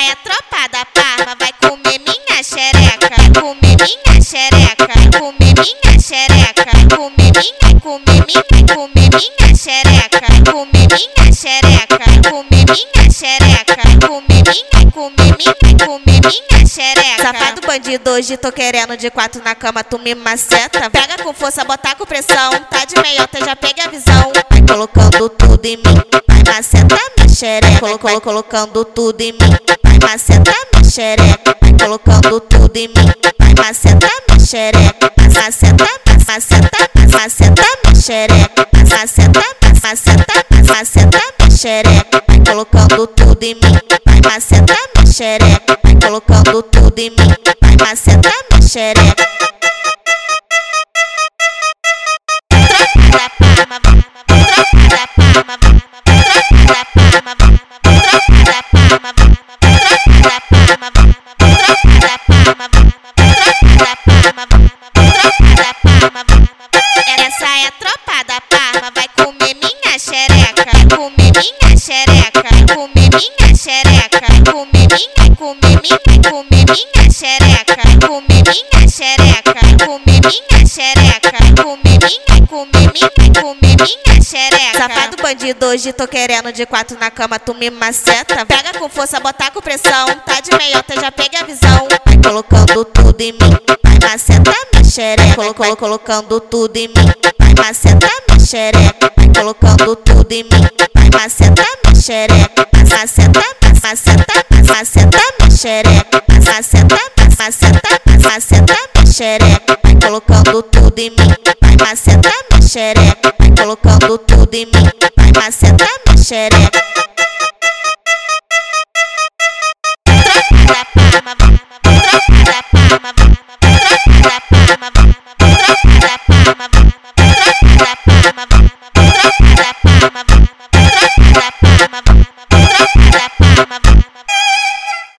é a tropa da Parma, vai comer minha xereca, vai comer minha xereca, vai comer minha xereca, vai comer minha, comer minha, comer minha xereca, vai comer minha xereca, vai comer minha xereca, vai comer minha, comer minha, comer minha xereca. Safado bandido, hoje tô querendo de quatro na cama, tu me maceta. Pega com força, botar com pressão, tá de meiota, já pega a visão. Vai colocando tudo em mim, vai maceta minha xereca, colocou colocando tudo em mim maceta minha xereca. Vai colocando tudo em mim, vai maceta minha xereca. Maceta, maceta, maceta minha xereca. Maceta, maceta, maceta minha xereca. Vai colocando tudo em mim, vai maceta minha xereca. Vai colocando tudo em mim, vai maceta minha xereca. Comer minha xereca, comer minha xereca, comer minha, comer minha, comer minha xereca, comer minha xereca, comer minha xereca, comer minha, comer minha, comer minha xereca. Safado bandido, hoje tô querendo de quatro na cama, tu me maceta. Pega com força, botar com pressão, tá de meiota, já pega a visão. Vai colocando tudo em mim, vai maceta minha xereca. Colo, colo, colocando tudo em mim, maceta minha xereca. Vai colocando tudo em mim, vai maceta minha xereca. Maceta, maceta, maceta minha xereca. Maceta, maceta, maceta minha xereca. Vai colocando tudo em mim, vai maceta minha xereca. Vai colocando tudo em mim, vai maceta minha xereca.